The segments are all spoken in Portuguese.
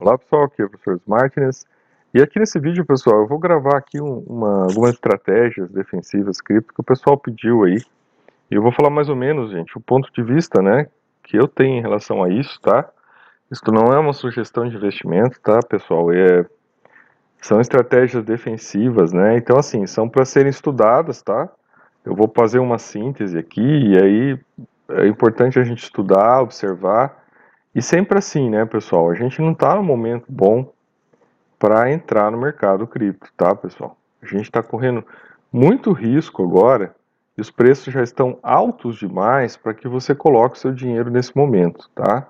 Olá pessoal, aqui é o professor Martins. E aqui nesse vídeo, pessoal, eu vou gravar aqui uma, algumas estratégias defensivas cripto que o pessoal pediu aí. E eu vou falar mais ou menos, gente, o ponto de vista, né, que eu tenho em relação a isso, tá? Isso não é uma sugestão de investimento, tá, pessoal? É, são estratégias defensivas, né? Então, assim, são para serem estudadas, tá? Eu vou fazer uma síntese aqui e aí é importante a gente estudar, observar. E sempre assim, né, pessoal? A gente não está no momento bom para entrar no mercado cripto, tá, pessoal? A gente está correndo muito risco agora e os preços já estão altos demais para que você coloque seu dinheiro nesse momento, tá?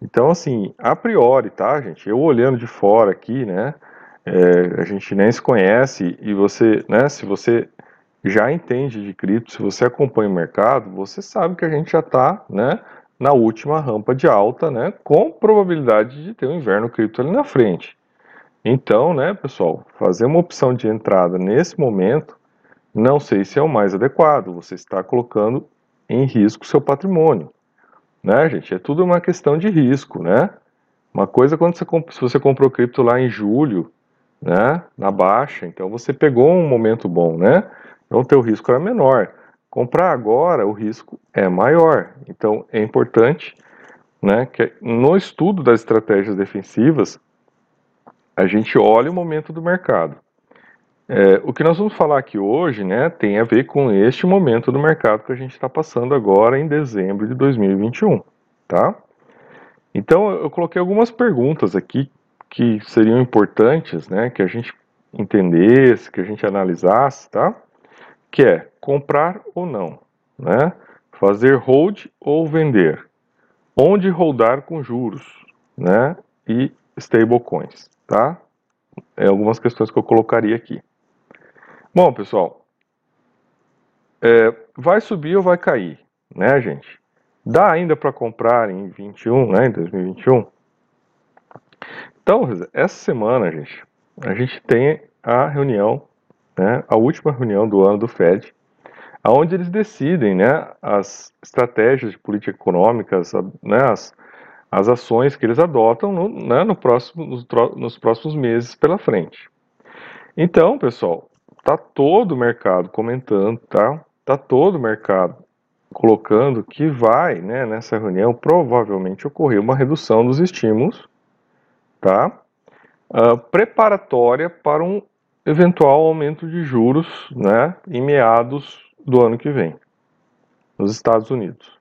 Então, assim, a priori, tá, gente? Eu olhando de fora aqui, né? É, a gente nem se conhece e você, né? Se você já entende de cripto, se você acompanha o mercado, você sabe que a gente já está, né? Na última rampa de alta, né? Com probabilidade de ter um inverno cripto ali na frente. Então, né, pessoal, fazer uma opção de entrada nesse momento, não sei se é o mais adequado. Você está colocando em risco seu patrimônio, né, gente? É tudo uma questão de risco, né? Uma coisa quando você se você comprou cripto lá em julho, né, na baixa, então você pegou um momento bom, né? Então o teu risco era menor. Comprar agora, o risco é maior. Então é importante, né, que no estudo das estratégias defensivas a gente olha o momento do mercado. É, o que nós vamos falar aqui hoje né, tem a ver com este momento do mercado que a gente está passando agora em dezembro de 2021. Tá? Então eu coloquei algumas perguntas aqui que seriam importantes né, que a gente entendesse, que a gente analisasse, tá? que é comprar ou não, né? fazer hold ou vender, onde holdar com juros né? e stablecoins tá? É algumas questões que eu colocaria aqui. Bom, pessoal, é, vai subir ou vai cair, né, gente? Dá ainda para comprar em 21, né, em 2021? Então, essa semana, gente, a gente tem a reunião, né, a última reunião do ano do Fed, onde eles decidem, né, as estratégias de política econômica, né, as, as ações que eles adotam no, né, no próximo, nos, nos, próximos meses pela frente. Então, pessoal, tá todo o mercado comentando, tá? Tá todo o mercado colocando que vai, né, nessa reunião provavelmente ocorrer uma redução dos estímulos, tá? Uh, preparatória para um eventual aumento de juros, né, em meados do ano que vem, nos Estados Unidos.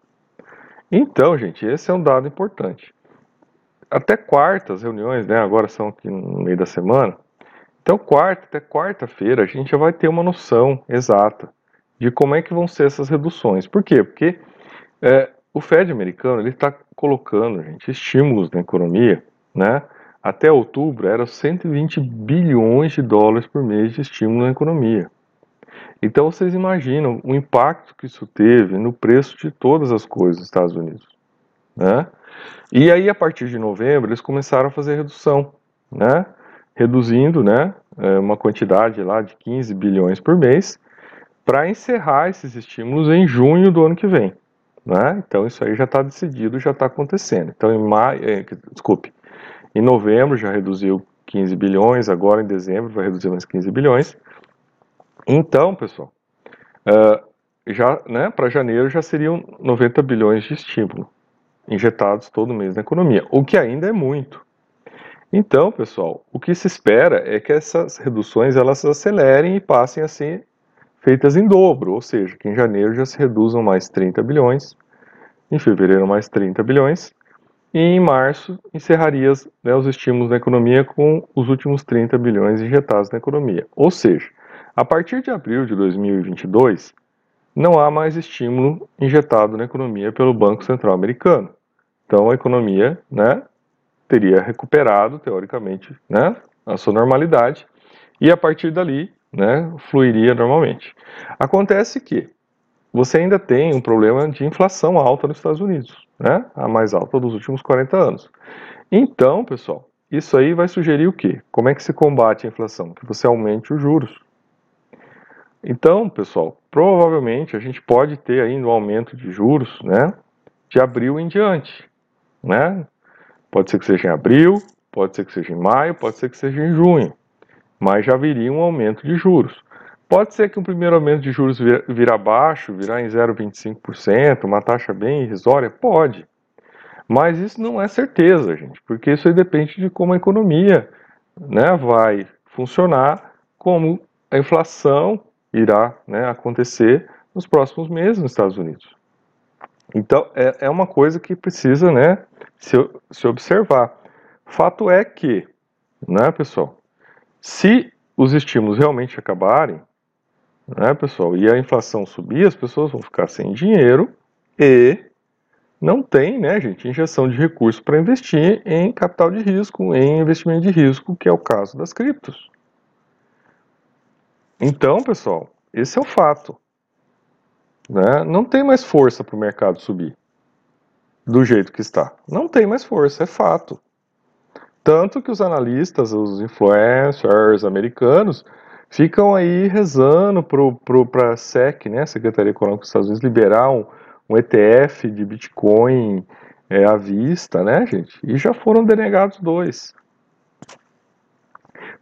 Então, gente, esse é um dado importante. Até quarta, as reuniões, né, agora são aqui no meio da semana. Então, quarta até quarta-feira, a gente já vai ter uma noção exata de como é que vão ser essas reduções. Por quê? Porque é, o Fed americano ele está colocando, gente, estímulos na economia, né? Até outubro era 120 bilhões de dólares por mês de estímulo na economia. Então vocês imaginam o impacto que isso teve no preço de todas as coisas nos Estados Unidos, né? E aí a partir de novembro eles começaram a fazer redução, né? Reduzindo, né? É, uma quantidade lá de 15 bilhões por mês para encerrar esses estímulos em junho do ano que vem, né? Então isso aí já está decidido, já está acontecendo. Então em maio, é, desculpe, em novembro já reduziu 15 bilhões, agora em dezembro vai reduzir mais 15 bilhões. Então, pessoal, uh, já, né, para janeiro já seriam 90 bilhões de estímulo injetados todo mês na economia, o que ainda é muito. Então, pessoal, o que se espera é que essas reduções elas acelerem e passem a ser feitas em dobro, ou seja, que em janeiro já se reduzam mais 30 bilhões, em fevereiro mais 30 bilhões, e em março encerraria né, os estímulos na economia com os últimos 30 bilhões injetados na economia. Ou seja, a partir de abril de 2022, não há mais estímulo injetado na economia pelo Banco Central Americano. Então a economia né, teria recuperado, teoricamente, né, a sua normalidade e a partir dali né, fluiria normalmente. Acontece que você ainda tem um problema de inflação alta nos Estados Unidos, né, a mais alta dos últimos 40 anos. Então, pessoal, isso aí vai sugerir o quê? Como é que se combate a inflação? Que você aumente os juros. Então, pessoal, provavelmente a gente pode ter ainda um aumento de juros, né, de abril em diante, né? Pode ser que seja em abril, pode ser que seja em maio, pode ser que seja em junho, mas já viria um aumento de juros. Pode ser que um primeiro aumento de juros vir, vir abaixo, virar em 0,25%, uma taxa bem irrisória? Pode. Mas isso não é certeza, gente, porque isso aí depende de como a economia né, vai funcionar, como a inflação irá né, acontecer nos próximos meses nos Estados Unidos. Então, é, é uma coisa que precisa né, se, se observar. Fato é que, né, pessoal, se os estímulos realmente acabarem, né, pessoal, e a inflação subir, as pessoas vão ficar sem dinheiro e não tem, né, gente, injeção de recursos para investir em capital de risco, em investimento de risco, que é o caso das criptos. Então, pessoal, esse é o fato. Né? Não tem mais força para o mercado subir do jeito que está. Não tem mais força, é fato. Tanto que os analistas, os influencers americanos, ficam aí rezando para a SEC, né, Secretaria Econômica dos Estados Unidos, liberar um, um ETF de Bitcoin é, à vista, né, gente? E já foram denegados dois.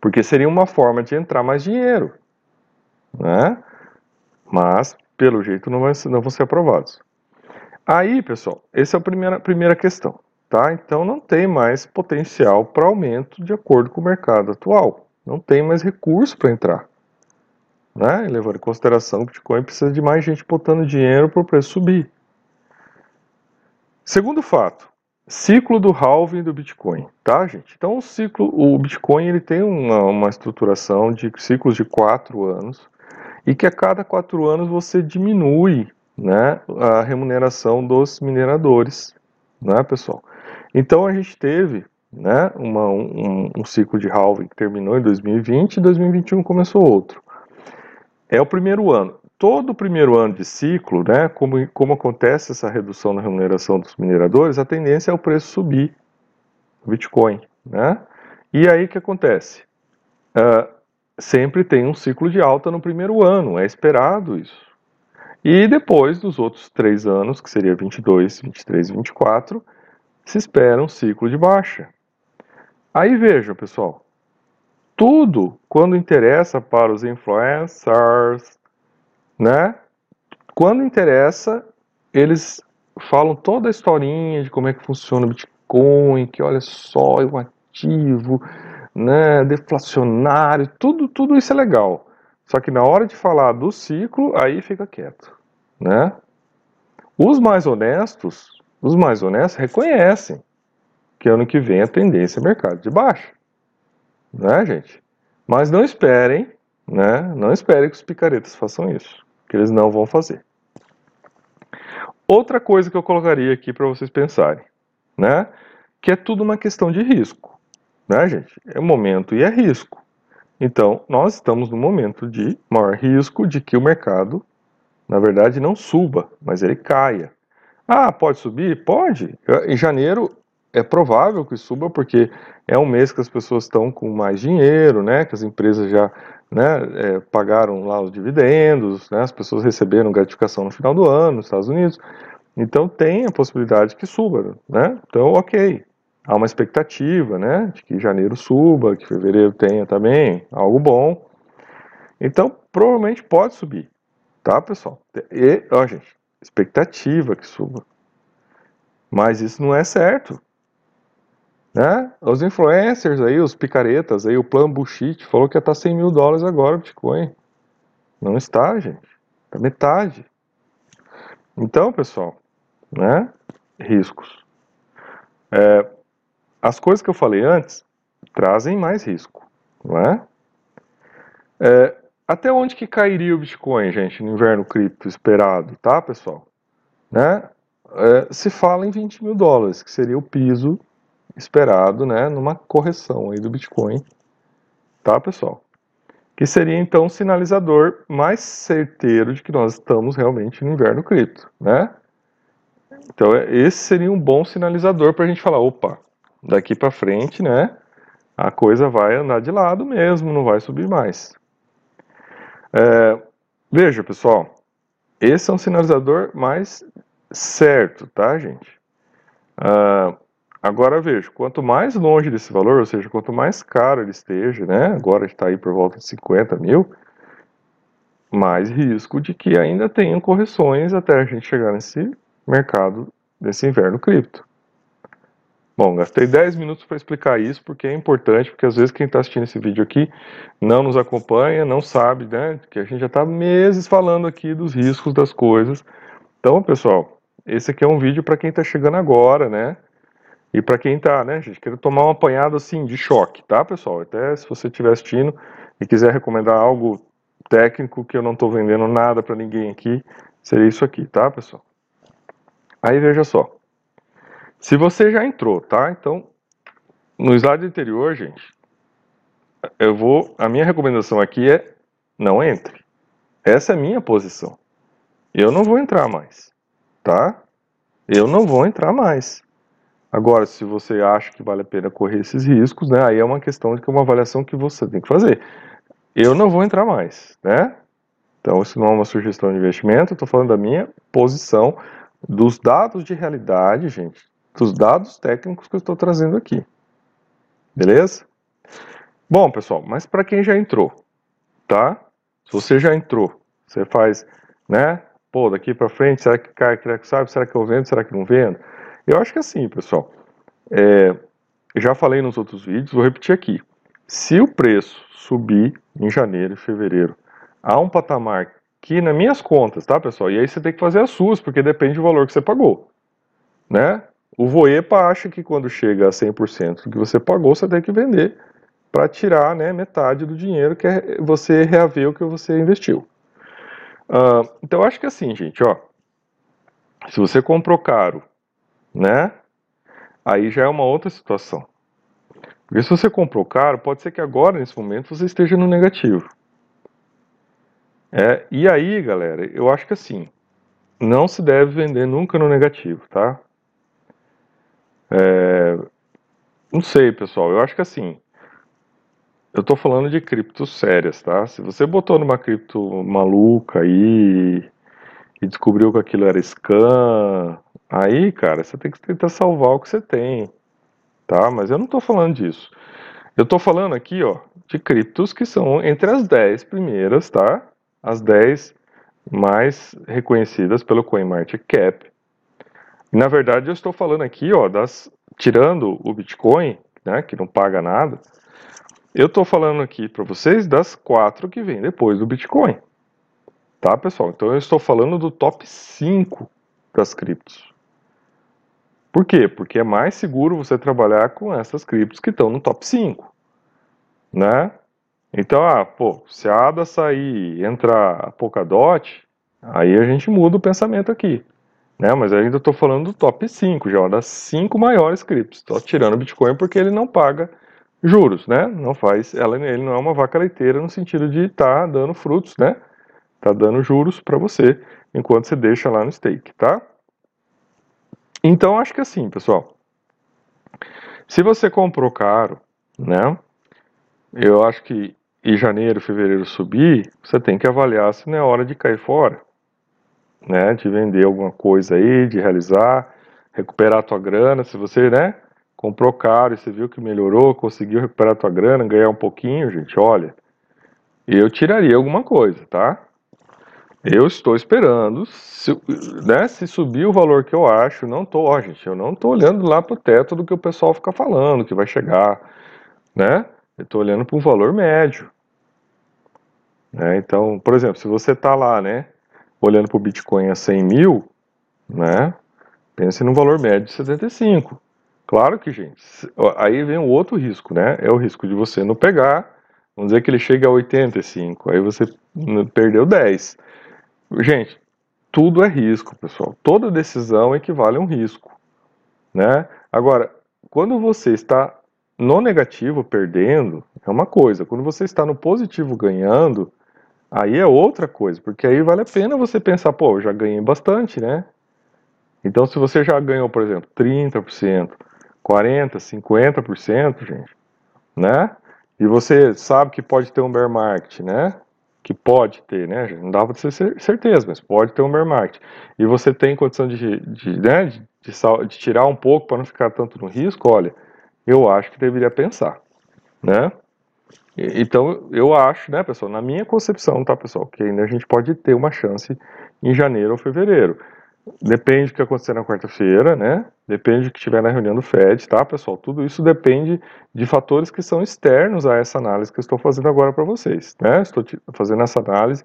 Porque seria uma forma de entrar mais dinheiro, né? Mas, pelo jeito, não, vai, não vão ser aprovados. Aí, pessoal, essa é a primeira, primeira questão. Tá? Então não tem mais potencial para aumento de acordo com o mercado atual. Não tem mais recurso para entrar. Né? Levando em consideração que o Bitcoin precisa de mais gente botando dinheiro para o preço subir. Segundo fato, ciclo do halving do Bitcoin, tá, gente? Então o ciclo, o Bitcoin ele tem uma, uma estruturação de ciclos de quatro anos e que a cada quatro anos você diminui, né, a remuneração dos mineradores, né, pessoal? Então a gente teve né, uma, um, um, ciclo de halving que terminou em 2020 e 2021 começou outro. É o primeiro ano. Todo o primeiro ano de ciclo, né, como, como acontece essa redução na remuneração dos mineradores, a tendência é o preço subir, Bitcoin. Né? E aí o que acontece? Uh, sempre tem um ciclo de alta no primeiro ano, é esperado isso. E depois dos outros três anos, que seria 22, 23 e 24, se espera um ciclo de baixa. Aí vejam, pessoal, tudo quando interessa para os influencers, né? Quando interessa, eles falam toda a historinha de como é que funciona o Bitcoin, que olha só, é um ativo, né, deflacionário, tudo, tudo isso é legal. Só que na hora de falar do ciclo, aí fica quieto, né? Os mais honestos os mais honestos reconhecem que ano que vem a tendência é mercado de baixa. Né, gente? Mas não esperem, né? Não esperem que os picaretas façam isso, que eles não vão fazer. Outra coisa que eu colocaria aqui para vocês pensarem, né? Que é tudo uma questão de risco, né, gente? É momento e é risco. Então, nós estamos no momento de maior risco de que o mercado, na verdade, não suba, mas ele caia. Ah, pode subir? Pode. Em janeiro é provável que suba, porque é um mês que as pessoas estão com mais dinheiro, né? Que as empresas já né, é, pagaram lá os dividendos, né? As pessoas receberam gratificação no final do ano nos Estados Unidos. Então tem a possibilidade que suba, né? Então, ok. Há uma expectativa, né? De que janeiro suba, que fevereiro tenha também algo bom. Então, provavelmente pode subir, tá, pessoal? E, ó, gente, expectativa que suba. Mas isso não é certo. Né? Os influencers aí, os picaretas aí, o plan bullshit falou que ia estar 100 mil dólares agora o Bitcoin. Não está, gente. Está metade. Então, pessoal, né? Riscos. É, as coisas que eu falei antes trazem mais risco, não é? é até onde que cairia o Bitcoin, gente, no inverno cripto esperado, tá, pessoal? Né? É, se fala em 20 mil dólares, que seria o piso esperado, né, numa correção aí do Bitcoin, tá, pessoal? Que seria então um sinalizador mais certeiro de que nós estamos realmente no inverno cripto, né? Então esse seria um bom sinalizador para a gente falar, opa, daqui para frente, né, a coisa vai andar de lado mesmo, não vai subir mais. É, veja, pessoal, esse é um sinalizador mais certo, tá, gente? Ah, Agora veja, quanto mais longe desse valor, ou seja, quanto mais caro ele esteja, né? Agora está aí por volta de 50 mil, mais risco de que ainda tenham correções até a gente chegar nesse mercado desse inverno cripto. Bom, gastei 10 minutos para explicar isso porque é importante, porque às vezes quem está assistindo esse vídeo aqui não nos acompanha, não sabe, né? Que a gente já está meses falando aqui dos riscos das coisas. Então, pessoal, esse aqui é um vídeo para quem está chegando agora, né? E para quem tá, né, gente, quero tomar um apanhado assim de choque, tá, pessoal? Até se você estiver assistindo e quiser recomendar algo técnico que eu não estou vendendo nada para ninguém aqui, seria isso aqui, tá, pessoal? Aí veja só. Se você já entrou, tá? Então, no slide anterior, gente, eu vou, a minha recomendação aqui é não entre. Essa é a minha posição. Eu não vou entrar mais, tá? Eu não vou entrar mais. Agora, se você acha que vale a pena correr esses riscos, né, aí é uma questão de que é uma avaliação que você tem que fazer. Eu não vou entrar mais, né? Então, isso não é uma sugestão de investimento, estou falando da minha posição, dos dados de realidade, gente, dos dados técnicos que eu estou trazendo aqui. Beleza? Bom, pessoal, mas para quem já entrou, tá? Se você já entrou, você faz, né? Pô, daqui para frente, será que cai, será que sabe, será que eu vendo, será que não vendo? Eu acho que assim, pessoal, é, já falei nos outros vídeos, vou repetir aqui. Se o preço subir em janeiro e fevereiro a um patamar que nas minhas contas, tá, pessoal? E aí você tem que fazer as suas, porque depende do valor que você pagou, né? O Voepa acha que quando chega a 100% do que você pagou, você tem que vender para tirar né, metade do dinheiro que é você reaver o que você investiu. Uh, então, acho que assim, gente, ó, se você comprou caro né? Aí já é uma outra situação. Porque se você comprou caro, pode ser que agora, nesse momento, você esteja no negativo. É, e aí, galera, eu acho que assim, não se deve vender nunca no negativo, tá? É, não sei, pessoal, eu acho que assim, eu tô falando de criptos sérias, tá? Se você botou numa cripto maluca aí e descobriu que aquilo era scam, Aí, cara, você tem que tentar salvar o que você tem, tá? Mas eu não estou falando disso. Eu estou falando aqui, ó, de criptos que são entre as 10 primeiras, tá? As 10 mais reconhecidas pelo CoinMarketCap. Na verdade, eu estou falando aqui, ó, das tirando o Bitcoin, né, que não paga nada. Eu estou falando aqui para vocês das quatro que vêm depois do Bitcoin. Tá, pessoal? Então eu estou falando do top 5 das criptos. Por quê? Porque é mais seguro você trabalhar com essas criptos que estão no top 5, né? Então, ah, pô, se a ADA sair e entrar a Polkadot, aí a gente muda o pensamento aqui, né? Mas ainda estou falando do top 5, já das 5 maiores criptos. Estou tirando o Bitcoin porque ele não paga juros, né? Não faz, ela, ele não é uma vaca leiteira no sentido de estar tá dando frutos, né? Tá dando juros para você enquanto você deixa lá no stake, tá? Então, acho que assim, pessoal. Se você comprou caro, né? Eu acho que em janeiro, fevereiro subir, você tem que avaliar se não é hora de cair fora, né? De vender alguma coisa aí, de realizar, recuperar a tua grana. Se você, né? Comprou caro e você viu que melhorou, conseguiu recuperar a tua grana, ganhar um pouquinho, gente, olha, eu tiraria alguma coisa, tá? Eu estou esperando, se, né, se subir o valor que eu acho, não tô, ó, gente, eu não tô olhando lá pro teto do que o pessoal fica falando, que vai chegar, né? Eu tô olhando para um valor médio. Né? Então, por exemplo, se você tá lá, né, olhando para o Bitcoin a 100 mil, né, pense no valor médio de 75. Claro que, gente, aí vem o outro risco, né? É o risco de você não pegar, vamos dizer que ele chega a 85, aí você perdeu 10. Gente, tudo é risco, pessoal. Toda decisão equivale a um risco, né? Agora, quando você está no negativo perdendo, é uma coisa. Quando você está no positivo ganhando, aí é outra coisa, porque aí vale a pena você pensar, pô, eu já ganhei bastante, né? Então, se você já ganhou, por exemplo, 30%, 40%, 50%, gente, né? E você sabe que pode ter um bear market, né? que pode ter, né? Não dá para ter certeza, mas pode ter um bear market. E você tem condição de, de, né, de de, de tirar um pouco para não ficar tanto no risco, olha, eu acho que deveria pensar, né? Então, eu acho, né, pessoal, na minha concepção, tá, pessoal, que ainda a gente pode ter uma chance em janeiro ou fevereiro. Depende do que acontecer na quarta-feira, né? Depende do que tiver na reunião do FED, tá, pessoal? Tudo isso depende de fatores que são externos a essa análise que eu estou fazendo agora para vocês, né? Estou fazendo essa análise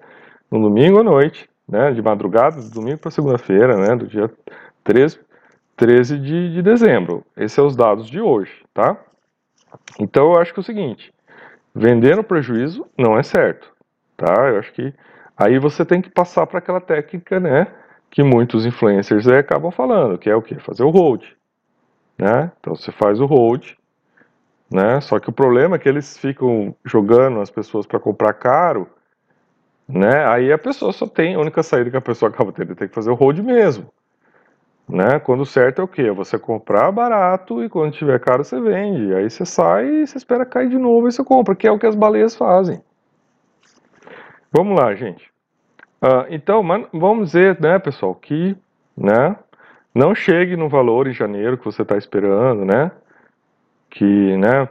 no domingo à noite, né? De madrugada, de domingo para segunda-feira, né? Do dia 13, 13 de, de dezembro. Esses são os dados de hoje, tá? Então, eu acho que é o seguinte, vender no prejuízo não é certo, tá? Eu acho que aí você tem que passar para aquela técnica, né? que muitos influencers acabam falando, que é o que? Fazer o hold. Né? Então você faz o hold, né? Só que o problema é que eles ficam jogando as pessoas para comprar caro, né? Aí a pessoa só tem, a única saída que a pessoa acaba tendo, tem que fazer o hold mesmo. Né? Quando certo é o que? Você comprar barato e quando tiver caro você vende. Aí você sai e você espera cair de novo e você compra, que é o que as baleias fazem. Vamos lá, gente. Uh, então, vamos dizer, né, pessoal, que né, não chegue no valor em janeiro que você está esperando, né? Que, né,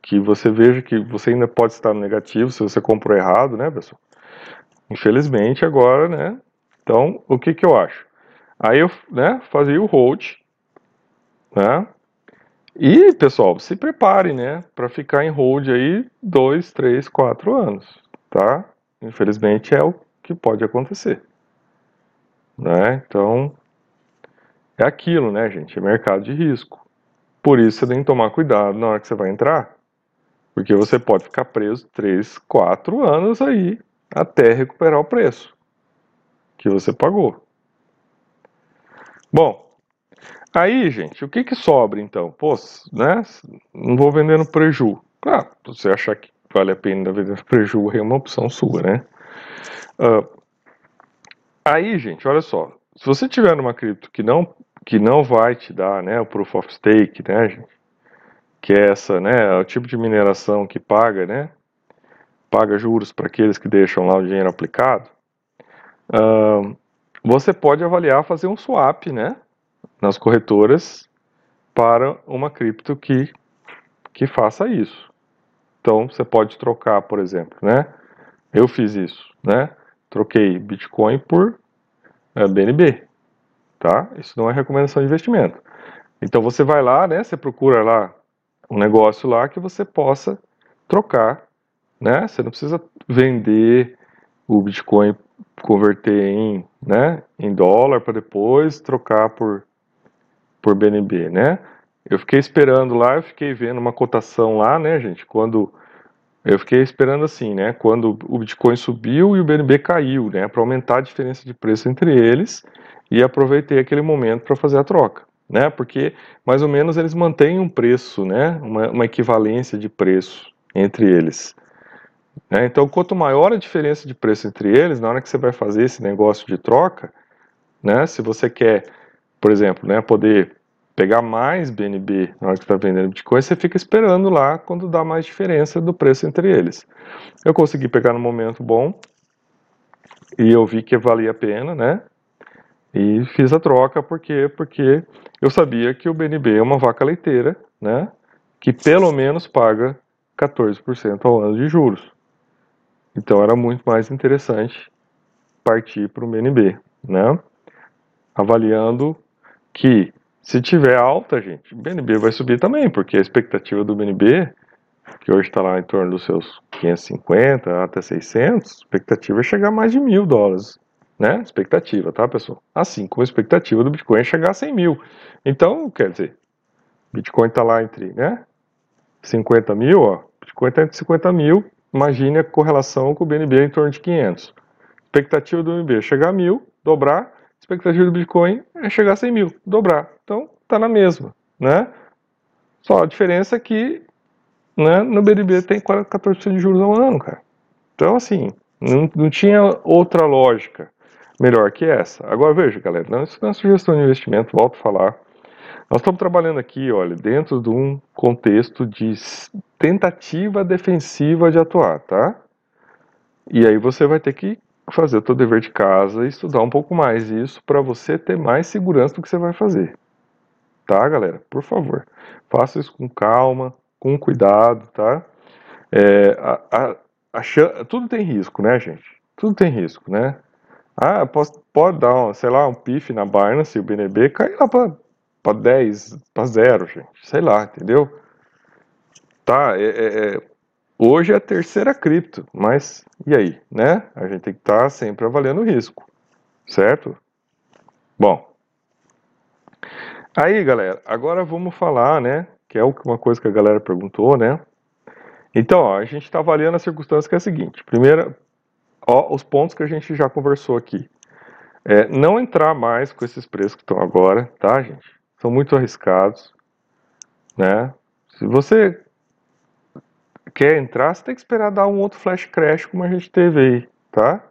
que você veja que você ainda pode estar no negativo se você comprou errado, né, pessoal? Infelizmente, agora, né? Então, o que que eu acho? Aí eu, né, fazia o hold, né? E, pessoal, se prepare, né, para ficar em hold aí dois, três, quatro anos, tá? Infelizmente é o que pode acontecer. Né? Então, é aquilo, né, gente? É mercado de risco. Por isso você tem que tomar cuidado na hora que você vai entrar. Porque você pode ficar preso 3, 4 anos aí até recuperar o preço que você pagou. Bom, aí, gente, o que que sobra então? Pô, né? Não vou vender no preju. Claro, se você achar que vale a pena vender no preju, é uma opção sua, né? Uh, aí, gente, olha só. Se você tiver numa cripto que não, que não vai te dar né, o Proof of Stake, né, gente? Que é essa, né? O tipo de mineração que paga, né? Paga juros para aqueles que deixam lá o dinheiro aplicado. Uh, você pode avaliar fazer um swap, né? Nas corretoras para uma cripto que, que faça isso. Então, você pode trocar, por exemplo, né? Eu fiz isso, né? troquei Bitcoin por é, BNB, tá? Isso não é recomendação de investimento. Então você vai lá, né? Você procura lá um negócio lá que você possa trocar, né? Você não precisa vender o Bitcoin, converter em, né? Em dólar para depois trocar por por BNB, né? Eu fiquei esperando lá, eu fiquei vendo uma cotação lá, né, gente? Quando eu fiquei esperando assim, né? Quando o Bitcoin subiu e o BNB caiu, né? Para aumentar a diferença de preço entre eles e aproveitei aquele momento para fazer a troca, né? Porque mais ou menos eles mantêm um preço, né? Uma, uma equivalência de preço entre eles. Né? Então, quanto maior a diferença de preço entre eles, na hora que você vai fazer esse negócio de troca, né? Se você quer, por exemplo, né? Poder pegar mais BNB na hora que está vendendo Bitcoin, você fica esperando lá quando dá mais diferença do preço entre eles. Eu consegui pegar no momento bom e eu vi que valia a pena, né? E fiz a troca porque porque eu sabia que o BNB é uma vaca leiteira, né? Que pelo menos paga 14% ao ano de juros. Então era muito mais interessante partir para o BNB, né? Avaliando que se tiver alta, gente, o BNB vai subir também, porque a expectativa do BNB, que hoje está lá em torno dos seus 550 até 600, a expectativa é chegar a mais de mil dólares, né? Expectativa, tá, pessoal? Assim como a expectativa do Bitcoin é chegar a 100 mil. Então, quer dizer, Bitcoin está lá entre, né? 50 mil, ó. Bitcoin está entre 50 mil. Imagine a correlação com o BNB em torno de 500. Expectativa do BNB é chegar a mil, dobrar expectativa do Bitcoin é chegar a 100 mil, dobrar. Então, tá na mesma, né? Só a diferença é que né, no BNB tem 14% de juros ao ano, cara. Então, assim, não, não tinha outra lógica melhor que essa. Agora, veja, galera, não, isso não é sugestão de investimento, volto a falar. Nós estamos trabalhando aqui, olha, dentro de um contexto de tentativa defensiva de atuar, tá? E aí você vai ter que fazer o seu dever de casa e estudar um pouco mais isso para você ter mais segurança do que você vai fazer, tá, galera? Por favor, faça isso com calma, com cuidado, tá? É, a, a, a, tudo tem risco, né, gente? Tudo tem risco, né? Ah, pode, pode dar, um, sei lá, um pif na Binance o BNB cair lá para 10, para zero, gente. Sei lá, entendeu? Tá, é, é, é, hoje é a terceira cripto, mas e aí, né? A gente tem que estar tá sempre avaliando o risco, certo? Bom, aí, galera, agora vamos falar, né? Que é uma coisa que a galera perguntou, né? Então, ó, a gente está avaliando a circunstância que é a seguinte. Primeiro, ó, os pontos que a gente já conversou aqui. É, não entrar mais com esses preços que estão agora, tá, gente? São muito arriscados, né? Se você quer entrar, você tem que esperar dar um outro flash crash como a gente teve aí, tá?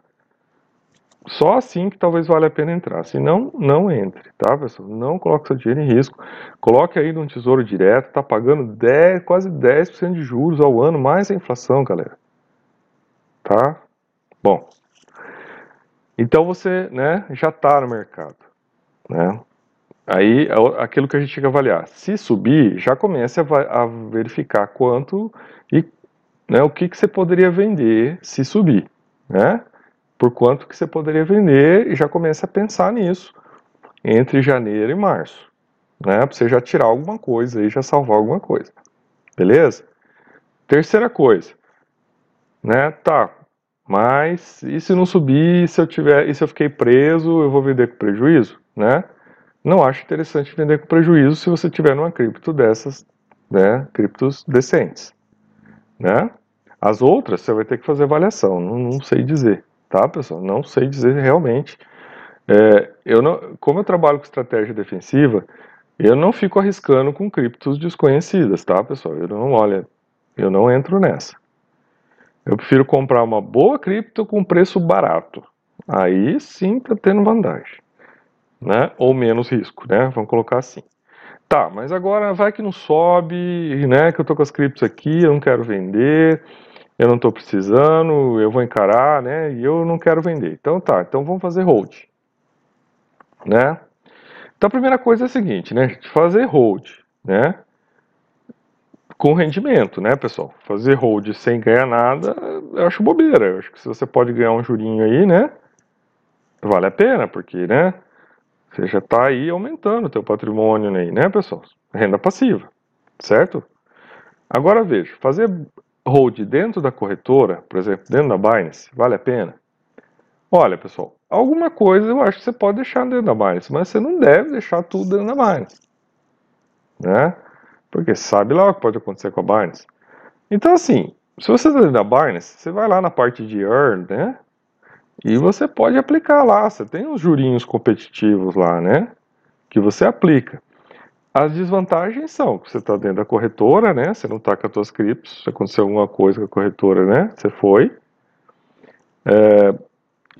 Só assim que talvez valha a pena entrar. Se não, não entre, tá, pessoal? Não coloque seu dinheiro em risco. Coloque aí num tesouro direto, tá pagando 10, quase 10% de juros ao ano, mais a inflação, galera. Tá? Bom. Então você, né, já tá no mercado, né? Aí, é aquilo que a gente tem que avaliar. Se subir, já comece a, a verificar quanto e né, o que, que você poderia vender se subir, né? Por quanto que você poderia vender e já comece a pensar nisso entre janeiro e março, né? Para você já tirar alguma coisa e já salvar alguma coisa, beleza? Terceira coisa, né? Tá, mas e se não subir, se eu tiver, e se eu fiquei preso, eu vou vender com prejuízo, né? Não acho interessante vender com prejuízo se você tiver numa cripto dessas, né, criptos decentes, né? As outras você vai ter que fazer avaliação, não, não sei dizer, tá, pessoal? Não sei dizer realmente. É, eu não, como eu trabalho com estratégia defensiva, eu não fico arriscando com criptos desconhecidas, tá, pessoal? Eu não, olha, eu não entro nessa. Eu prefiro comprar uma boa cripto com preço barato. Aí sim tá tendo vantagem né? Ou menos risco, né? Vamos colocar assim. Tá, mas agora vai que não sobe, né? Que eu tô com as criptos aqui, eu não quero vender, eu não tô precisando, eu vou encarar, né? E eu não quero vender. Então tá, então vamos fazer hold, né? Então a primeira coisa é a seguinte, né? Fazer hold, né? Com rendimento, né, pessoal? Fazer hold sem ganhar nada, eu acho bobeira. Eu acho que se você pode ganhar um jurinho aí, né? Vale a pena, porque, né? Você já está aí aumentando o teu patrimônio aí, né, pessoal? Renda passiva, certo? Agora veja, fazer hold dentro da corretora, por exemplo, dentro da Binance, vale a pena? Olha, pessoal, alguma coisa eu acho que você pode deixar dentro da Binance, mas você não deve deixar tudo dentro da Binance, né? Porque sabe lá o que pode acontecer com a Binance. Então, assim, se você está dentro da Binance, você vai lá na parte de Earn, né? E você pode aplicar lá, você tem os jurinhos competitivos lá, né? Que você aplica. As desvantagens são que você está dentro da corretora, né? Você não está com as suas criptos, se aconteceu alguma coisa com a corretora, né? Você foi. É,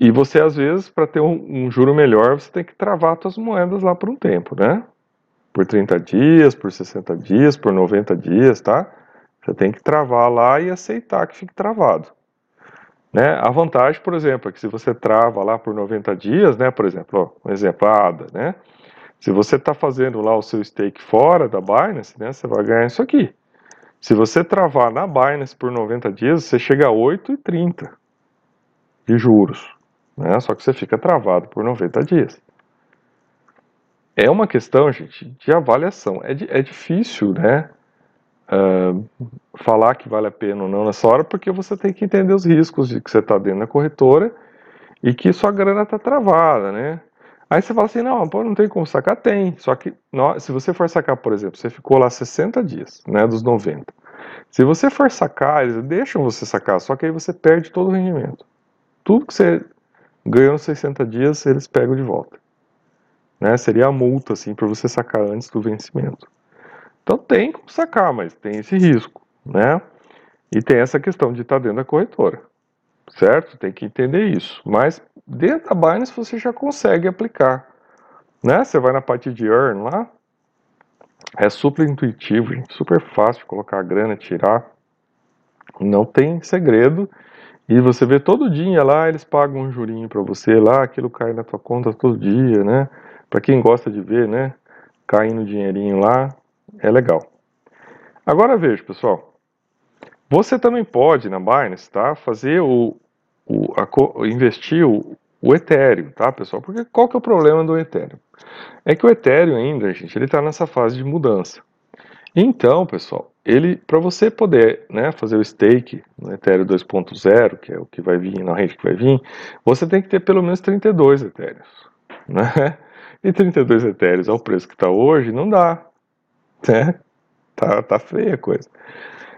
e você, às vezes, para ter um, um, juro melhor, você tem que travar suas moedas lá por um tempo, né? Por 30 dias, por 60 dias, por 90 dias, tá? Você tem que travar lá e aceitar que fique travado. Né? A vantagem, por exemplo, é que se você trava lá por 90 dias, né, por exemplo, ó, um exemplo, a ADA, né? Se você está fazendo lá o seu stake fora da Binance, né, você vai ganhar isso aqui. Se você travar na Binance por 90 dias, você chega a 8,30 de juros. Né? Só que você fica travado por 90 dias. É uma questão, gente, de avaliação. É, de, é difícil, né? Uh, falar que vale a pena ou não nessa hora, porque você tem que entender os riscos de que você está dentro da corretora e que sua grana está travada, né? Aí você fala assim, não, pô, não tem como sacar? Tem, só que se você for sacar, por exemplo, você ficou lá 60 dias, né, dos 90. Se você for sacar, eles deixam você sacar, só que aí você perde todo o rendimento. Tudo que você ganhou nos 60 dias, eles pegam de volta. Né? Seria a multa, assim, para você sacar antes do vencimento. Então tem como sacar, mas tem esse risco, né? E tem essa questão de estar dentro da corretora, certo? Tem que entender isso. Mas dentro da Binance você já consegue aplicar, né? Você vai na parte de Earn lá, é super intuitivo, super fácil colocar a grana, tirar, não tem segredo. E você vê todo dia lá, eles pagam um jurinho para você lá, aquilo cai na tua conta todo dia, né? Para quem gosta de ver, né? caindo dinheirinho lá, é legal. Agora veja, pessoal, você também pode na Binance, tá, fazer o, o a, investir o, o Ethereum, tá, pessoal? Porque qual que é o problema do Ethereum? É que o Ethereum ainda, gente, ele está nessa fase de mudança. Então, pessoal, ele para você poder né, fazer o stake no Ethereum 2.0, que é o que vai vir na rede que vai vir, você tem que ter pelo menos 32 Ethereum. Né? E 32 Ethereum ao preço que está hoje, não dá. Né? Tá, tá feia a coisa.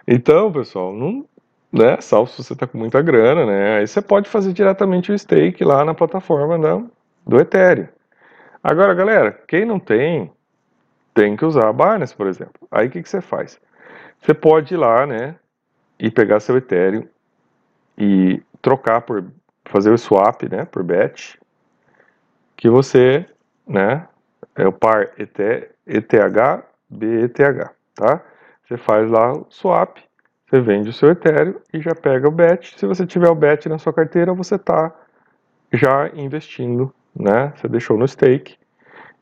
Então, pessoal, não, né, salvo se você está com muita grana, né, aí você pode fazer diretamente o stake lá na plataforma da, do Ethereum. Agora, galera, quem não tem, tem que usar a Binance, por exemplo. Aí o que, que você faz? Você pode ir lá, né, e pegar seu Ethereum e trocar por, fazer o swap, né, por BET, que você, né, é o par ETH, BETH, tá? Você faz lá o swap, você vende o seu Ethereum e já pega o BET. Se você tiver o BET na sua carteira, você está já investindo, né? Você deixou no stake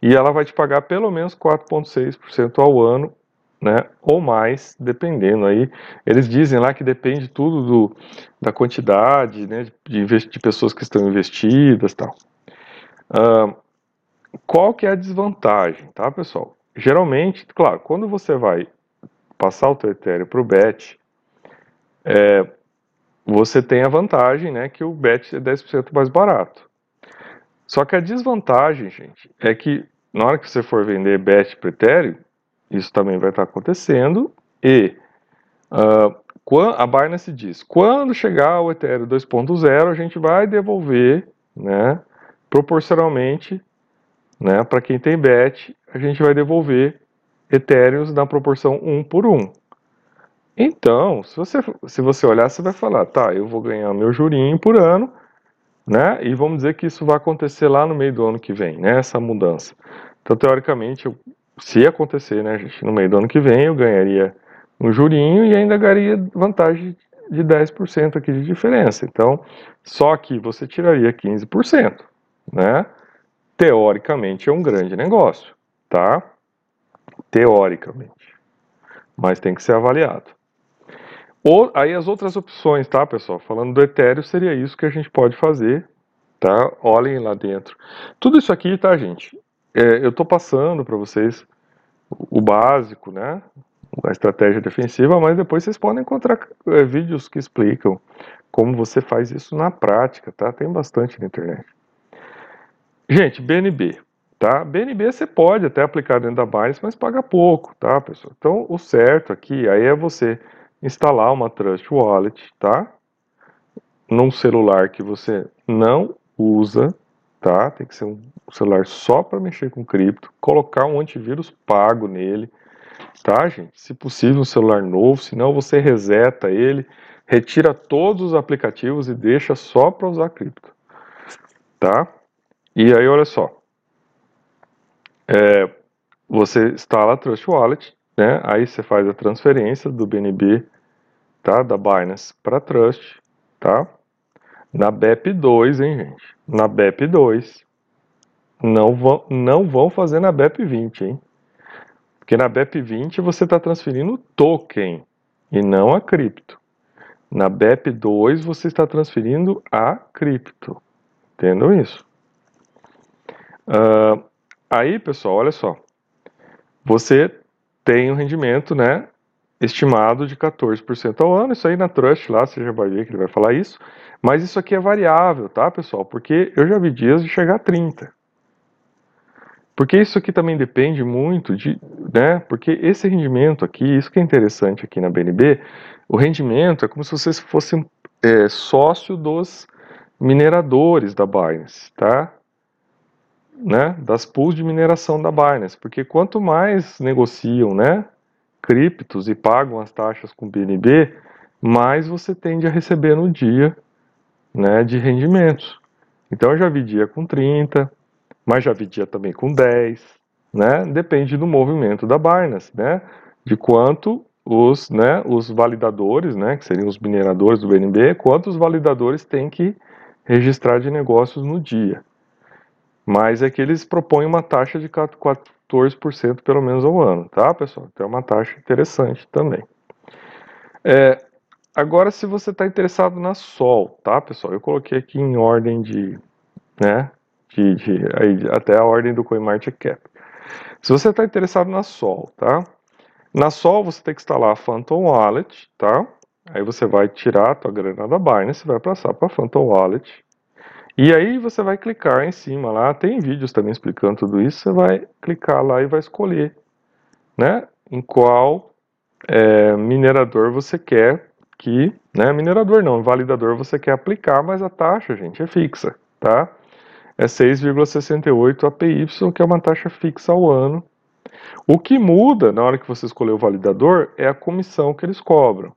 e ela vai te pagar pelo menos 4,6% ao ano, né, ou mais, dependendo aí. Eles dizem lá que depende tudo do, da quantidade, né, de, de pessoas que estão investidas, tal. Uh, qual que é a desvantagem, tá, pessoal? Geralmente, claro, quando você vai passar o teu Ethereum para o BET, é, você tem a vantagem, né, que o BET é 10% mais barato. Só que a desvantagem, gente, é que na hora que você for vender BET para Ethereum, isso também vai estar acontecendo, e uh, a Binance diz, quando chegar o Ethereum 2.0, a gente vai devolver, né, proporcionalmente, né, para quem tem BET, a gente vai devolver Ethereums na proporção 1 por 1. Então, se você, se você olhar, você vai falar, tá, eu vou ganhar meu jurinho por ano, né? E vamos dizer que isso vai acontecer lá no meio do ano que vem, né? Essa mudança. Então, teoricamente, eu, se acontecer, né, gente, no meio do ano que vem, eu ganharia um jurinho e ainda ganharia vantagem de 10% aqui de diferença. Então, só que você tiraria 15%, né? Teoricamente é um grande negócio, tá? Teoricamente. Mas tem que ser avaliado. Ou, aí as outras opções, tá, pessoal? Falando do Ethereum, seria isso que a gente pode fazer, tá? Olhem lá dentro. Tudo isso aqui, tá, gente? É, eu estou passando para vocês o básico, né? A estratégia defensiva, mas depois vocês podem encontrar é, vídeos que explicam como você faz isso na prática, tá? Tem bastante na internet. Gente, BNB, tá? BNB você pode até aplicar dentro da Binance, mas paga pouco, tá, pessoal? Então, o certo aqui aí é você instalar uma Trust Wallet, tá? Num celular que você não usa, tá? Tem que ser um celular só para mexer com cripto, colocar um antivírus pago nele, tá, gente? Se possível, um celular novo, senão você reseta ele, retira todos os aplicativos e deixa só para usar cripto, tá? E aí, olha só, é, você instala a Trust Wallet, né? Aí você faz a transferência do BNB, tá? Da Binance para Trust, tá? Na BEP2, hein, gente? Na BEP2. Não vão, não vão fazer na BEP20, hein? Porque na BEP20 você está transferindo token e não a cripto. Na BEP2 você está transferindo a cripto. Entendeu isso? Uh, aí, pessoal, olha só. Você tem um rendimento, né, estimado de 14% ao ano. Isso aí na Trust lá, você já vai ver que ele vai falar isso. Mas isso aqui é variável, tá, pessoal? Porque eu já vi dias de chegar a 30. Porque isso aqui também depende muito de, né, porque esse rendimento aqui, isso que é interessante aqui na BNB, o rendimento é como se você fosse é, sócio dos mineradores da Binance, tá? Né, das pools de mineração da Binance, porque quanto mais negociam, né, criptos e pagam as taxas com BNB, mais você tende a receber no dia, né, de rendimentos. Então eu já vi dia com 30, mas já vi dia também com 10, né? Depende do movimento da Binance, né? De quanto os, né, os validadores, né, que seriam os mineradores do BNB, quantos validadores têm que registrar de negócios no dia. Mas é que eles propõem uma taxa de 14% pelo menos ao ano, tá, pessoal? Então é uma taxa interessante também. É, agora, se você está interessado na Sol, tá, pessoal? Eu coloquei aqui em ordem de, né, de, de aí, até a ordem do CoinMarketCap. Se você está interessado na Sol, tá? Na Sol você tem que instalar a Phantom Wallet, tá? Aí você vai tirar a tua grana da Binance, vai passar para a Phantom Wallet. E aí você vai clicar em cima lá, tem vídeos também explicando tudo isso, você vai clicar lá e vai escolher, né, em qual é, minerador você quer que, né, minerador não, validador você quer aplicar, mas a taxa, gente, é fixa, tá? É 6,68 APY, que é uma taxa fixa ao ano. O que muda na hora que você escolher o validador é a comissão que eles cobram.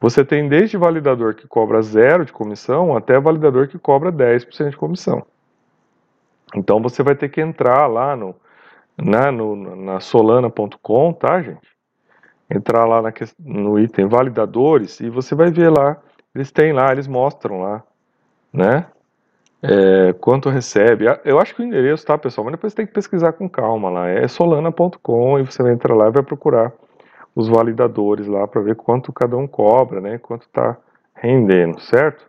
Você tem desde validador que cobra zero de comissão até validador que cobra 10% de comissão. Então você vai ter que entrar lá no, na, no, na solana.com, tá, gente? Entrar lá na, no item validadores e você vai ver lá, eles têm lá, eles mostram lá, né? É, quanto recebe. Eu acho que o endereço, tá, pessoal? Mas depois tem que pesquisar com calma lá. É solana.com e você vai entrar lá e vai procurar os validadores lá para ver quanto cada um cobra, né? Quanto está rendendo, certo?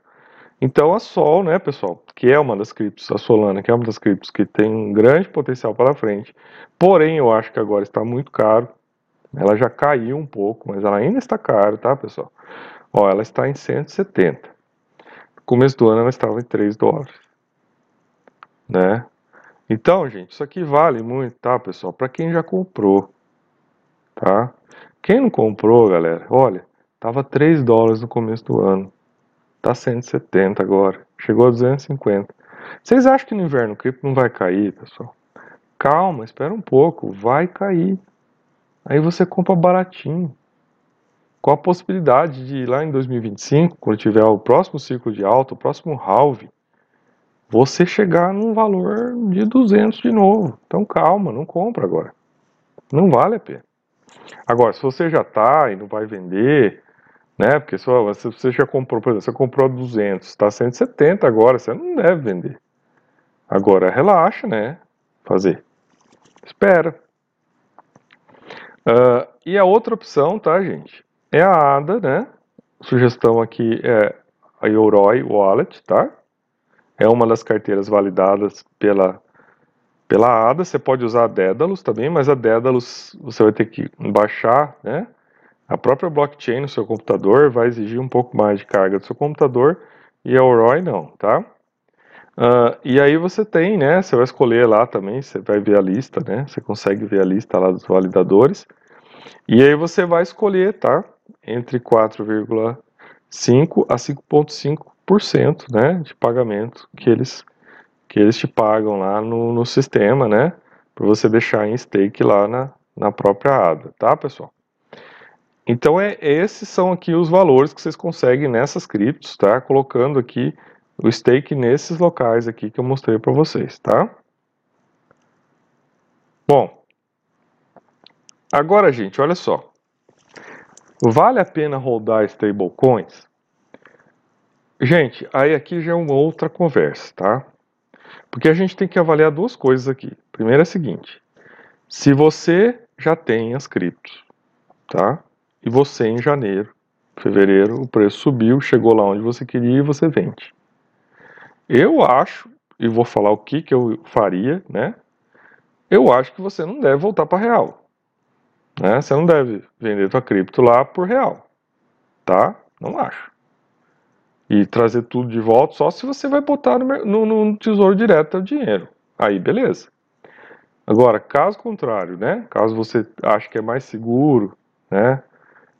Então a Sol, né, pessoal, que é uma das criptos, a Solana, que é uma das criptos que tem um grande potencial para frente, porém eu acho que agora está muito caro. Ela já caiu um pouco, mas ela ainda está caro, tá, pessoal? Ó, ela está em 170. No começo do ano ela estava em 3 dólares, né? Então, gente, isso aqui vale muito, tá, pessoal? Para quem já comprou, tá? Quem não comprou, galera, olha, tava 3 dólares no começo do ano. Tá 170 agora. Chegou a 250. Vocês acham que no inverno o cripto não vai cair, pessoal? Calma, espera um pouco, vai cair. Aí você compra baratinho. Com a possibilidade de lá em 2025, quando tiver o próximo ciclo de alta, o próximo halve, você chegar num valor de 200 de novo. Então calma, não compra agora. Não vale a pena. Agora, se você já está e não vai vender, né? Porque se você já comprou, por exemplo, você comprou 200, está 170 agora, você não deve vender. Agora, relaxa, né? Fazer. Espera. Uh, e a outra opção, tá, gente? É a ADA, né? Sugestão aqui é a Yoroi Wallet, tá? É uma das carteiras validadas pela pela ADA, você pode usar a Daedalus também, mas a Daedalus você vai ter que baixar, né? A própria blockchain no seu computador vai exigir um pouco mais de carga do seu computador e a Oroi não, tá? Uh, e aí você tem, né? Você vai escolher lá também, você vai ver a lista, né? Você consegue ver a lista lá dos validadores. E aí você vai escolher, tá? Entre 4,5 a 5,5%, né? De pagamento que eles que eles te pagam lá no, no sistema, né? Para você deixar em stake lá na, na própria ADA, tá, pessoal? Então, é, esses são aqui os valores que vocês conseguem nessas criptos, tá? Colocando aqui o stake nesses locais aqui que eu mostrei para vocês, tá? Bom, agora, gente, olha só. Vale a pena rodar stablecoins? Gente, aí aqui já é uma outra conversa, tá? Porque a gente tem que avaliar duas coisas aqui. Primeiro é a seguinte: se você já tem as criptos, tá? E você em janeiro, fevereiro, o preço subiu, chegou lá onde você queria e você vende. Eu acho, e vou falar o que, que eu faria, né? Eu acho que você não deve voltar para real. Né? Você não deve vender sua cripto lá por real. Tá? Não acho e trazer tudo de volta só se você vai botar no, no, no tesouro direto o dinheiro. Aí, beleza. Agora, caso contrário, né? Caso você ache que é mais seguro, né?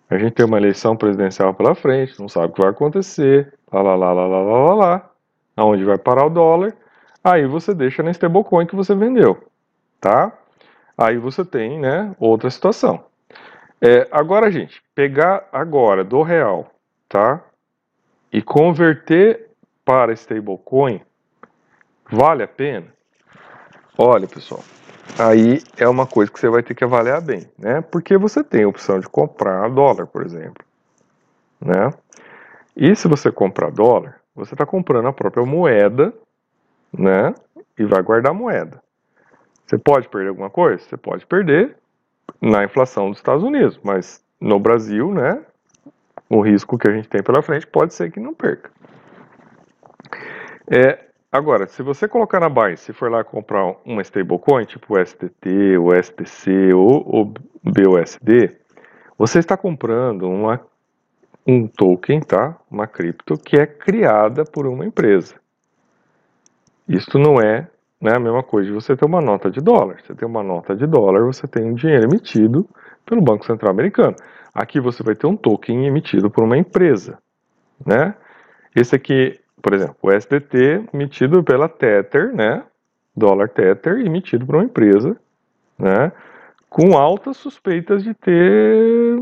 A gente tem uma eleição presidencial pela frente, não sabe o que vai acontecer, lá, lá, lá, lá, lá, lá, lá, lá, aonde vai parar o dólar, aí você deixa na stablecoin que você vendeu, tá? Aí você tem, né, outra situação. É, agora, gente, pegar agora do real, tá? E converter para stablecoin, vale a pena? Olha, pessoal, aí é uma coisa que você vai ter que avaliar bem, né? Porque você tem a opção de comprar dólar, por exemplo, né? E se você comprar dólar, você está comprando a própria moeda, né? e vai guardar moeda. Você pode perder alguma coisa? Você pode perder na inflação dos Estados Unidos, mas no Brasil, né, o risco que a gente tem pela frente pode ser que não perca. É, agora, se você colocar na Binance, se for lá comprar uma stablecoin, tipo o STT, o STC ou o BUSD, você está comprando uma, um token, tá? Uma cripto que é criada por uma empresa. Isto não é né, a mesma coisa de você ter uma nota de dólar. Você tem uma nota de dólar, você tem um dinheiro emitido pelo Banco Central Americano. Aqui você vai ter um token emitido por uma empresa, né? Esse aqui, por exemplo, o SDT emitido pela Tether, né? Dólar Tether emitido por uma empresa, né? Com altas suspeitas de ter,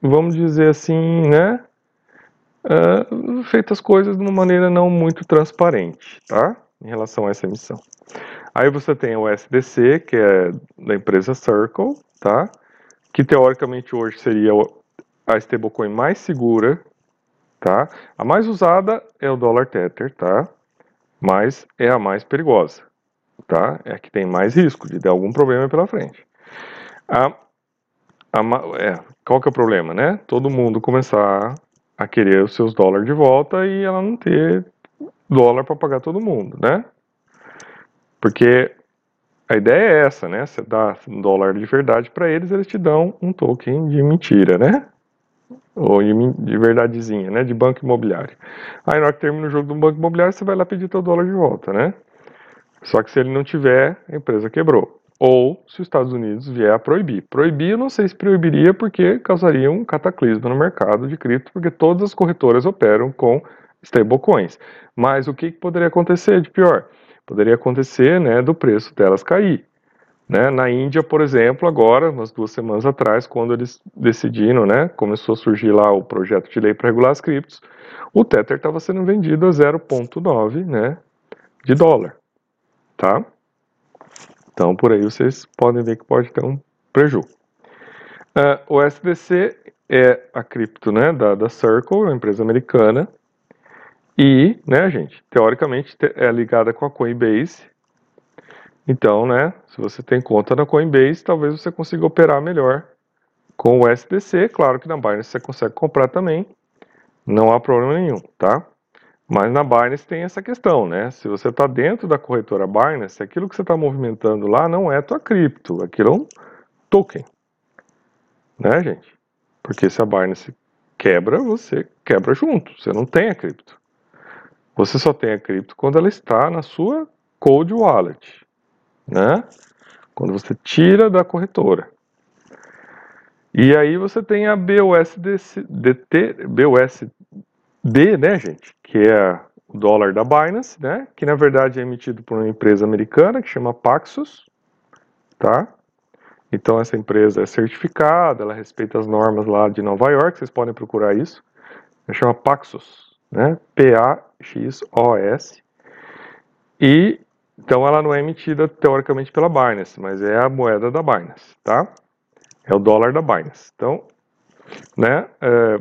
vamos dizer assim, né? Uh, feito as coisas de uma maneira não muito transparente, tá? Em relação a essa emissão. Aí você tem o SDC, que é da empresa Circle, tá? Que teoricamente hoje seria a stablecoin mais segura, tá? A mais usada é o dólar Tether, tá? Mas é a mais perigosa, tá? É a que tem mais risco de ter algum problema pela frente. A, a, é, qual que é o problema, né? Todo mundo começar a querer os seus dólares de volta e ela não ter dólar para pagar todo mundo, né? Porque a ideia é essa, né? Você dá um dólar de verdade para eles, eles te dão um token de mentira, né? Ou de verdadezinha, né? De banco imobiliário. Aí na hora que termina o jogo do banco imobiliário, você vai lá pedir teu dólar de volta, né? Só que se ele não tiver, a empresa quebrou. Ou se os Estados Unidos vier a proibir. Proibir, eu não sei se proibiria porque causaria um cataclismo no mercado de cripto, porque todas as corretoras operam com stablecoins. Mas o que poderia acontecer de pior? Poderia acontecer né, do preço delas cair. Né? Na Índia, por exemplo, agora, umas duas semanas atrás, quando eles decidiram, né, começou a surgir lá o projeto de lei para regular as criptos, o Tether estava sendo vendido a 0,9 né, de dólar. Tá? Então, por aí vocês podem ver que pode ter um prejuízo. Uh, o SDC é a cripto né, da, da Circle, uma empresa americana, e, né, gente, teoricamente é ligada com a Coinbase. Então, né, se você tem conta na Coinbase, talvez você consiga operar melhor com o SDC. Claro que na Binance você consegue comprar também, não há problema nenhum, tá? Mas na Binance tem essa questão, né? Se você está dentro da corretora Binance, aquilo que você está movimentando lá não é tua cripto, aquilo é um token, né, gente? Porque se a Binance quebra, você quebra junto, você não tem a cripto. Você só tem a cripto quando ela está na sua cold wallet, né? Quando você tira da corretora. E aí você tem a BUSD, BUSD, né, gente? Que é o dólar da Binance, né? Que na verdade é emitido por uma empresa americana que chama Paxos, tá? Então essa empresa é certificada, ela respeita as normas lá de Nova York, vocês podem procurar isso. Ela chama Paxos, né? P-A-X-O-S. E então ela não é emitida teoricamente pela Binance, mas é a moeda da Binance, tá? É o dólar da Binance. Então, né? É,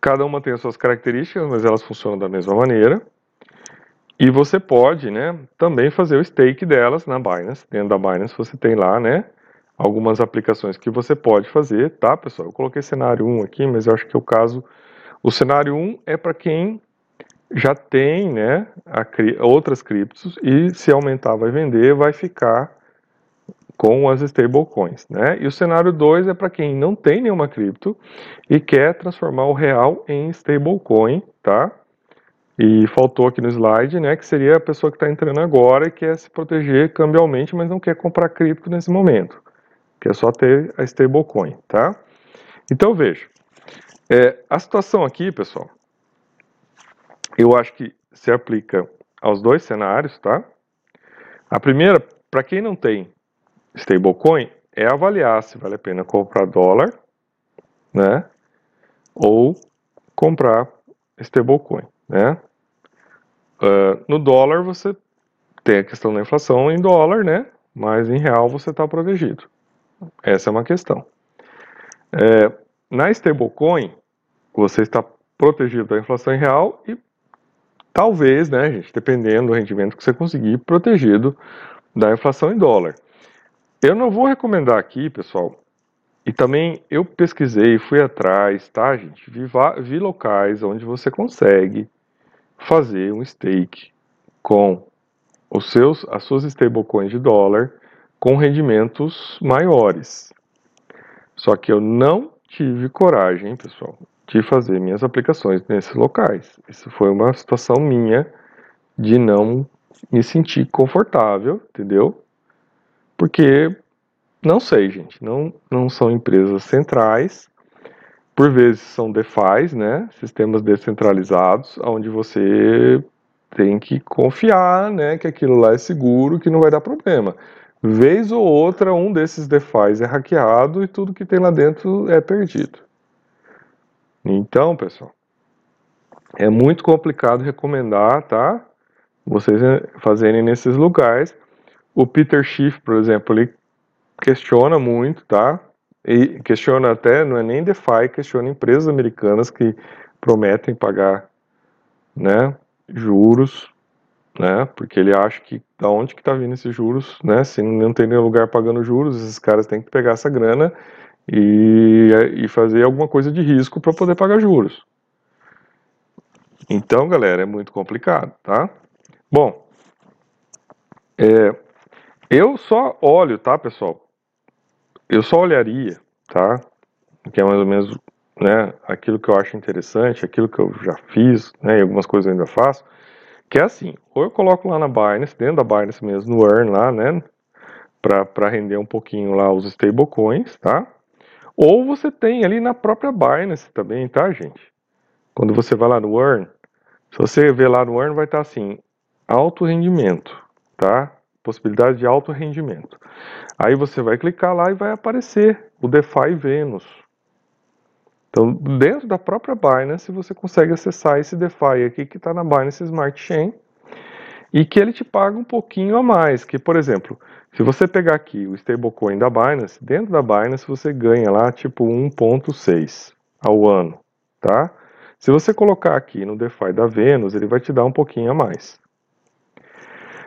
cada uma tem as suas características, mas elas funcionam da mesma maneira. E você pode, né, também fazer o stake delas na Binance. Dentro da Binance você tem lá, né, algumas aplicações que você pode fazer, tá, pessoal? Eu coloquei cenário 1 aqui, mas eu acho que é o caso o cenário 1 é para quem já tem né, a, outras criptos e se aumentar vai vender, vai ficar com as stablecoins. Né? E o cenário 2 é para quem não tem nenhuma cripto e quer transformar o real em stablecoin, tá? E faltou aqui no slide, né, que seria a pessoa que está entrando agora e quer se proteger cambialmente, mas não quer comprar cripto nesse momento. Quer só ter a stablecoin, tá? Então veja, é, a situação aqui, pessoal, eu acho que se aplica aos dois cenários, tá? A primeira, para quem não tem stablecoin, é avaliar se vale a pena comprar dólar, né? Ou comprar stablecoin, né? Uh, no dólar você tem a questão da inflação em dólar, né? Mas em real você está protegido. Essa é uma questão. É, na stablecoin, você está protegido da inflação real e talvez, né, gente, dependendo do rendimento que você conseguir, protegido da inflação em dólar. Eu não vou recomendar aqui, pessoal, e também eu pesquisei, fui atrás, tá, gente? Vi, vi locais onde você consegue fazer um stake com os seus, as suas stablecoins de dólar com rendimentos maiores. Só que eu não tive coragem, pessoal, de fazer minhas aplicações nesses locais. Isso foi uma situação minha de não me sentir confortável, entendeu? Porque não sei, gente, não, não são empresas centrais. Por vezes são DeFi, né? Sistemas descentralizados, onde você tem que confiar, né, que aquilo lá é seguro, que não vai dar problema. Vez ou outra, um desses DeFis é hackeado e tudo que tem lá dentro é perdido. Então, pessoal, é muito complicado recomendar, tá? Vocês fazerem nesses lugares. O Peter Schiff, por exemplo, ele questiona muito, tá? E questiona até, não é nem DeFi, questiona empresas americanas que prometem pagar, né, juros, né? Porque ele acha que da onde que tá vindo esses juros, né? Se não tem nenhum lugar pagando juros, esses caras têm que pegar essa grana e, e fazer alguma coisa de risco para poder pagar juros. Então, galera, é muito complicado, tá? Bom, é, eu só olho, tá, pessoal? Eu só olharia, tá? Que é mais ou menos né, aquilo que eu acho interessante, aquilo que eu já fiz, né, e algumas coisas eu ainda faço, que é assim, ou eu coloco lá na Binance, dentro da Binance mesmo, no Earn lá, né, para render um pouquinho lá os stablecoins, tá? Ou você tem ali na própria Binance também, tá, gente? Quando você vai lá no Earn, se você ver lá no Earn, vai estar tá assim, alto rendimento, tá? Possibilidade de alto rendimento. Aí você vai clicar lá e vai aparecer o DeFi Venus, então, dentro da própria Binance, você consegue acessar esse DeFi aqui que está na Binance Smart Chain e que ele te paga um pouquinho a mais. Que, por exemplo, se você pegar aqui o stablecoin da Binance, dentro da Binance você ganha lá tipo 1.6 ao ano, tá? Se você colocar aqui no DeFi da Venus, ele vai te dar um pouquinho a mais.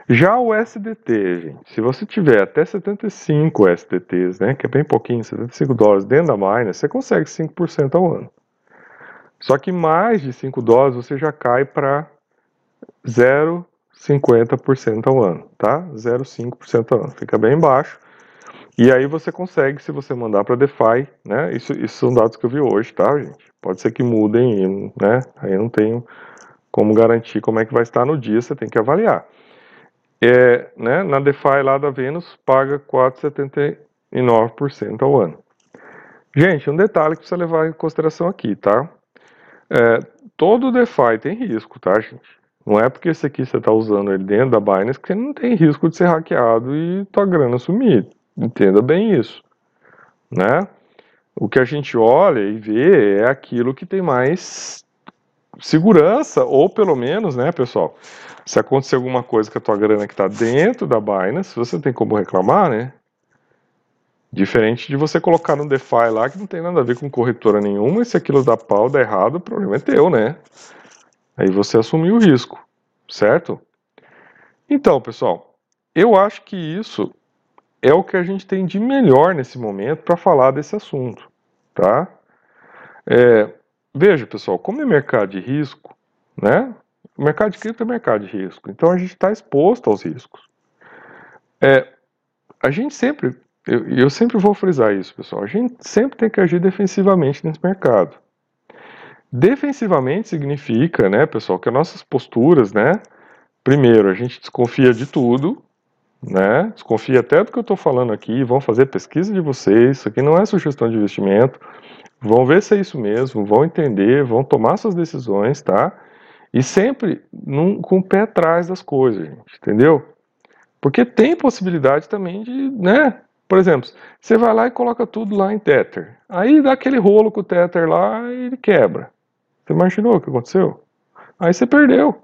Já o SDT, gente, se você tiver até 75 SDTs, né, que é bem pouquinho, 75 dólares dentro da Binance, você consegue 5% ao ano. Só que mais de 5 dólares você já cai para 0,50% ao ano, tá? 0,5% ao ano. Fica bem baixo. E aí você consegue, se você mandar para DeFi, né? Isso, isso são dados que eu vi hoje, tá, gente? Pode ser que mudem, né? Aí eu não tenho como garantir como é que vai estar no dia, você tem que avaliar é, né, na DeFi lá da Venus paga 4,79% ao ano. Gente, um detalhe que precisa levar em consideração aqui, tá? É, todo DeFi tem risco, tá, gente? Não é porque esse aqui você está usando ele dentro da Binance que você não tem risco de ser hackeado e tua grana sumir. Entenda bem isso, né? O que a gente olha e vê é aquilo que tem mais segurança, ou pelo menos, né, pessoal? Se acontecer alguma coisa com a tua grana que está dentro da Binance, você tem como reclamar, né? Diferente de você colocar no DeFi lá que não tem nada a ver com corretora nenhuma, e se aquilo dá pau, dá errado, o problema é teu, né? Aí você assumiu o risco, certo? Então, pessoal, eu acho que isso é o que a gente tem de melhor nesse momento para falar desse assunto, tá? É, veja, pessoal, como é mercado de risco, né? O mercado de cripto é mercado de risco, então a gente está exposto aos riscos. É, a gente sempre, eu, eu sempre vou frisar isso, pessoal, a gente sempre tem que agir defensivamente nesse mercado. Defensivamente significa, né, pessoal, que as nossas posturas, né, primeiro, a gente desconfia de tudo, né, desconfia até do que eu estou falando aqui, vão fazer pesquisa de vocês, isso aqui não é sugestão de investimento, vão ver se é isso mesmo, vão entender, vão tomar suas decisões, tá? E sempre num, com o pé atrás das coisas, gente, entendeu? Porque tem possibilidade também de, né? Por exemplo, você vai lá e coloca tudo lá em Tether. Aí dá aquele rolo com o Tether lá e ele quebra. Você imaginou o que aconteceu? Aí você perdeu.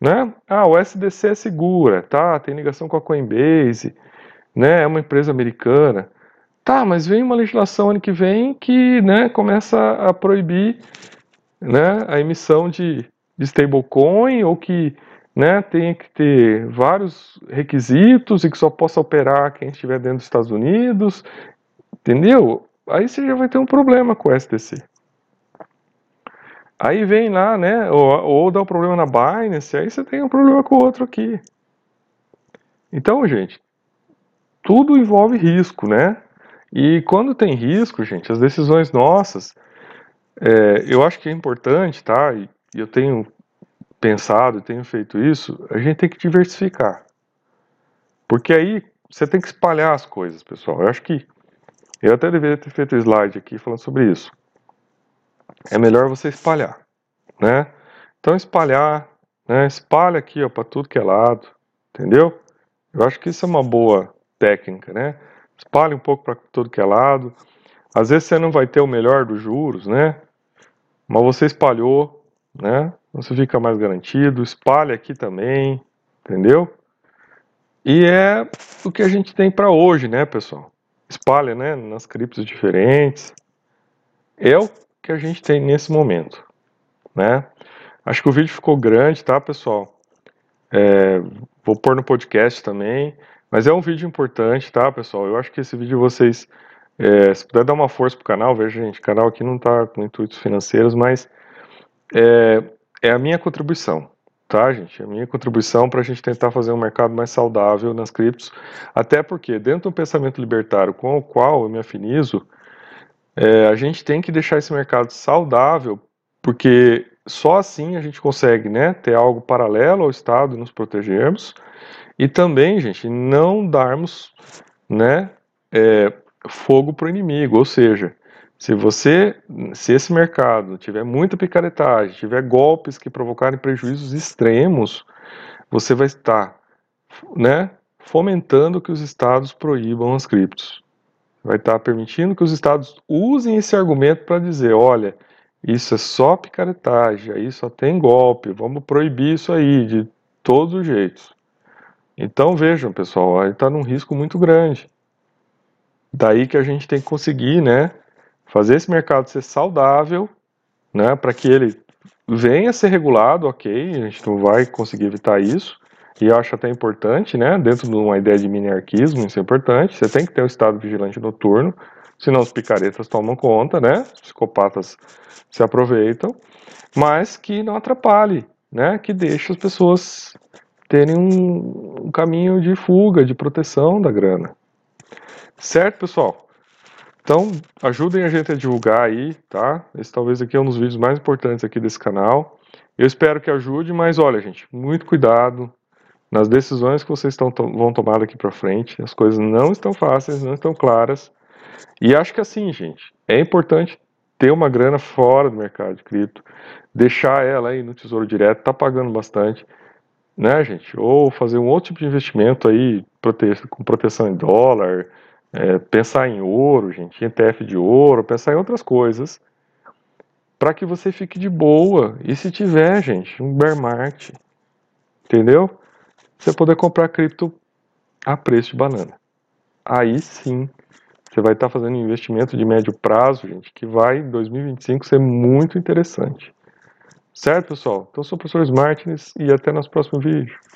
Né? Ah, o SDC é segura, tá? Tem ligação com a Coinbase, né? É uma empresa americana. Tá, mas vem uma legislação ano que vem que, né, começa a proibir né, a emissão de stablecoin ou que né, tenha que ter vários requisitos e que só possa operar quem estiver dentro dos Estados Unidos, entendeu? Aí você já vai ter um problema com o STC. Aí vem lá, né, ou, ou dá um problema na Binance, aí você tem um problema com o outro aqui. Então, gente, tudo envolve risco, né? E quando tem risco, gente, as decisões nossas, é, eu acho que é importante, tá? E eu tenho pensado, tenho feito isso, a gente tem que diversificar. Porque aí você tem que espalhar as coisas, pessoal. Eu acho que eu até deveria ter feito um slide aqui falando sobre isso. É melhor você espalhar, né? Então espalhar, né? Espalha aqui, ó, para tudo que é lado, entendeu? Eu acho que isso é uma boa técnica, né? Espalhe um pouco para tudo que é lado. Às vezes você não vai ter o melhor dos juros, né? Mas você espalhou, né? Você fica mais garantido. Espalhe aqui também, entendeu? E é o que a gente tem para hoje, né, pessoal? Espalha, né, nas criptos diferentes. É o que a gente tem nesse momento, né? Acho que o vídeo ficou grande, tá, pessoal? É, vou pôr no podcast também. Mas é um vídeo importante, tá, pessoal? Eu acho que esse vídeo vocês, é, se puder dar uma força pro canal, veja, gente, o canal aqui não tá com intuitos financeiros, mas é, é a minha contribuição, tá, gente? É a minha contribuição para a gente tentar fazer um mercado mais saudável nas criptos, até porque dentro do pensamento libertário com o qual eu me afinizo, é, a gente tem que deixar esse mercado saudável, porque só assim a gente consegue, né, ter algo paralelo ao Estado e nos protegermos, e também, gente, não darmos né, é, fogo para o inimigo. Ou seja, se você, se esse mercado tiver muita picaretagem, tiver golpes que provocarem prejuízos extremos, você vai estar né, fomentando que os estados proíbam as criptos. Vai estar permitindo que os estados usem esse argumento para dizer, olha, isso é só picaretagem, aí só tem golpe, vamos proibir isso aí de todos os jeitos. Então vejam, pessoal, ele está num risco muito grande. Daí que a gente tem que conseguir, né, fazer esse mercado ser saudável, né, para que ele venha a ser regulado, ok, a gente não vai conseguir evitar isso, e eu acho até importante, né, dentro de uma ideia de mini-arquismo, isso é importante, você tem que ter um estado vigilante noturno, senão os picaretas tomam conta, né, os psicopatas se aproveitam, mas que não atrapalhe, né, que deixe as pessoas terem um, um caminho de fuga, de proteção da grana. Certo, pessoal? Então, ajudem a gente a divulgar aí, tá? Esse talvez aqui é um dos vídeos mais importantes aqui desse canal. Eu espero que ajude, mas olha, gente, muito cuidado nas decisões que vocês estão, vão tomar daqui para frente. As coisas não estão fáceis, não estão claras. E acho que assim, gente, é importante ter uma grana fora do mercado de cripto, deixar ela aí no Tesouro Direto, tá pagando bastante né, gente? Ou fazer um outro tipo de investimento aí prote com proteção em dólar, é, pensar em ouro, gente, em ETF de ouro, pensar em outras coisas, para que você fique de boa. E se tiver, gente, um bear market, entendeu? Você poder comprar cripto a preço de banana. Aí sim, você vai estar tá fazendo um investimento de médio prazo, gente, que vai em 2025 ser muito interessante. Certo, pessoal? Então, eu sou o professor Martins e até nosso próximo vídeo.